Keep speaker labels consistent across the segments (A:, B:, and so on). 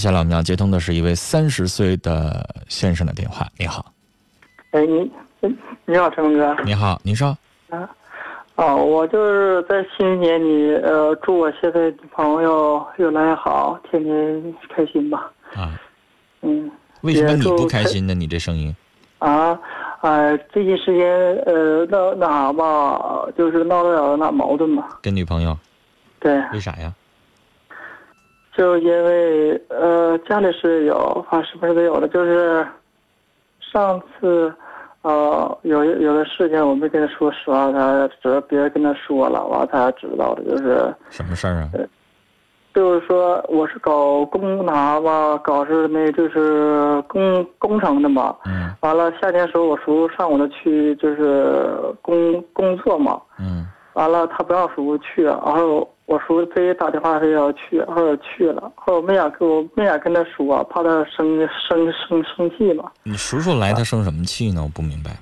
A: 接下来我们要接通的是一位三十岁的先生的电话。你好，
B: 哎，你你好，陈龙哥。
A: 你好，您说
B: 啊，哦，我就是在新年里，呃，祝我现在女朋友越来越好，天天开心吧。
A: 啊，
B: 嗯，
A: 为什么你不开心呢？你这声音
B: 啊，哎，最近时间，呃，闹那啥吧，就是闹了点那矛盾吧。
A: 跟女朋友
B: 对，
A: 为啥呀？
B: 就因为呃，家里是有，反正什么事都有的，就是上次。呃，有有的事情我没跟他说实话，他只是别人跟他说了，完他才知道的，就是
A: 什么事儿啊？
B: 就是说我是搞工拿吧，搞是那就是工工程的嘛。
A: 嗯
B: 完了夏天时候我叔上午的去就是工工作嘛。
A: 嗯
B: 完了他不让叔去，然后我叔非得打电话非要去，后来去了，后来没敢跟我没敢跟他说，怕他生生生生气嘛。
A: 你叔叔来他生什么气呢？我不明白。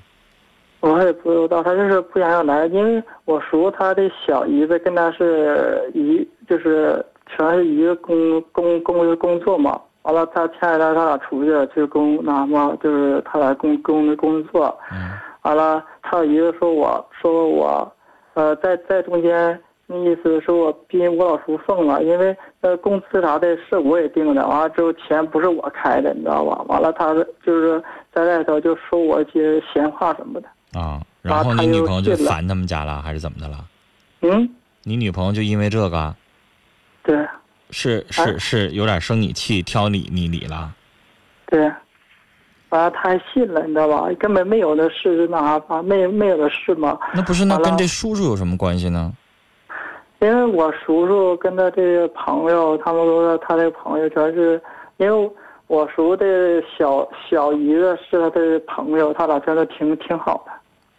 B: 我也不知道，他就是不想要来，因为我叔他的小姨子跟他是一，就是全是一个工工工工作嘛。完了，他前两天他俩出去去工那什么，就是他俩工工的工作。
A: 嗯
B: 完了，他小姨子说我说我，呃，在在中间，那意思是我逼我老叔送了，因为呃工资啥的是我也定的，完了之后钱不是我开的，你知道吧？完了，他就是在外头就说我一些闲话什么的。
A: 啊，然后你女朋友就烦他们家了，还是怎么的了？
B: 嗯，
A: 你女朋友就因为这个
B: 对
A: 是是
B: 啊
A: 是有点生你气，挑你你理了？
B: 对，完了他还信了，你知道吧？根本没有的事那啥吧，没没有的事嘛。
A: 那不是那跟这叔叔有什么关系呢？
B: 因为我叔叔跟他这个朋友，他们说他的朋友全是，因为我叔的小小姨子是他的朋友，他俩真的挺挺好的。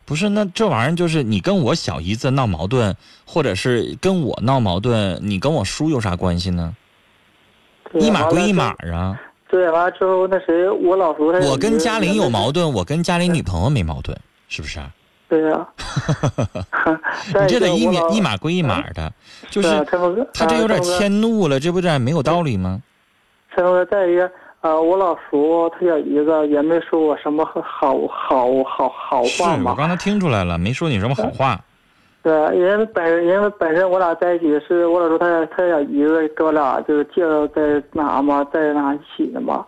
A: 不是，那这玩意儿就是你跟我小姨子闹矛盾，或者是跟我闹矛盾，你跟我叔有啥关系呢？一码归一。码啊！
B: 对，完了之后那谁，我老叔他
A: 我跟嘉玲有矛
B: 盾。
A: 盾，我跟嘉玲女朋友没矛盾，是不是啊？
B: 对呀、
A: 你这得一
B: 码
A: 码一码归一码的，就是他这有点迁怒了，这不是没有道理吗？
B: 陈峰哥，再一个，呃，我老叔他小姨子也没说我什么好好好好话嘛。
A: 我刚才听出来了，没说你什么好话。
B: 对，因为本因为本身我俩在一起是我老叔他他小姨子跟我俩就是介绍在哪嘛，在哪一起的嘛。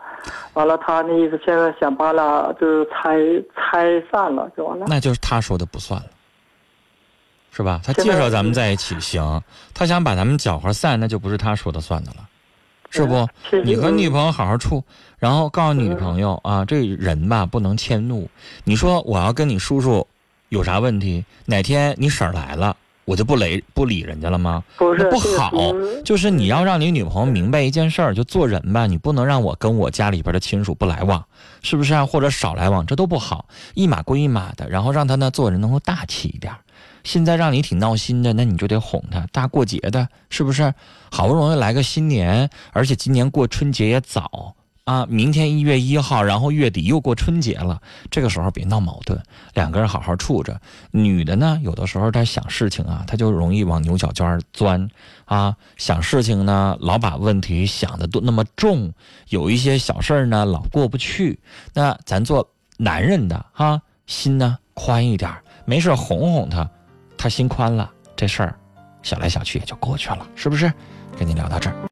B: 完了，他那意思现在想把俩就是拆拆散了，就完了。
A: 那就是他说的不算了，是吧？他介绍咱们在一起行，他想把咱们搅和散，那就不是他说的算的了，是不？你和女朋友好好处，然后告诉你女朋友啊，这人吧不能迁怒。你说我要跟你叔叔有啥问题，哪天你婶儿来了，我就不理不理人家了吗？
B: 不是
A: 那不好
B: 是
A: 就是你要让你女朋友明白一件事儿，就做人吧，你不能让我跟我家里边的亲属不来往，是不是啊？或者少来往，这都不好，一码归一码的，然后让他呢做人能够大气一点。现在让你挺闹心的，那你就得哄他，大过节的，是不是？好不容易来个新年，而且今年过春节也早啊，明天一月一号，然后月底又过春节了，这个时候别闹矛盾，两个人好好处着。女的呢，有的时候她想事情啊，她就容易往牛角尖儿钻啊，想事情呢，老把问题想的都那么重，有一些小事儿呢老过不去。那咱做男人的哈、心呢宽一点，没事哄哄她，她心宽了，这事儿想来想去也就过去了，是不是？跟你聊到这儿。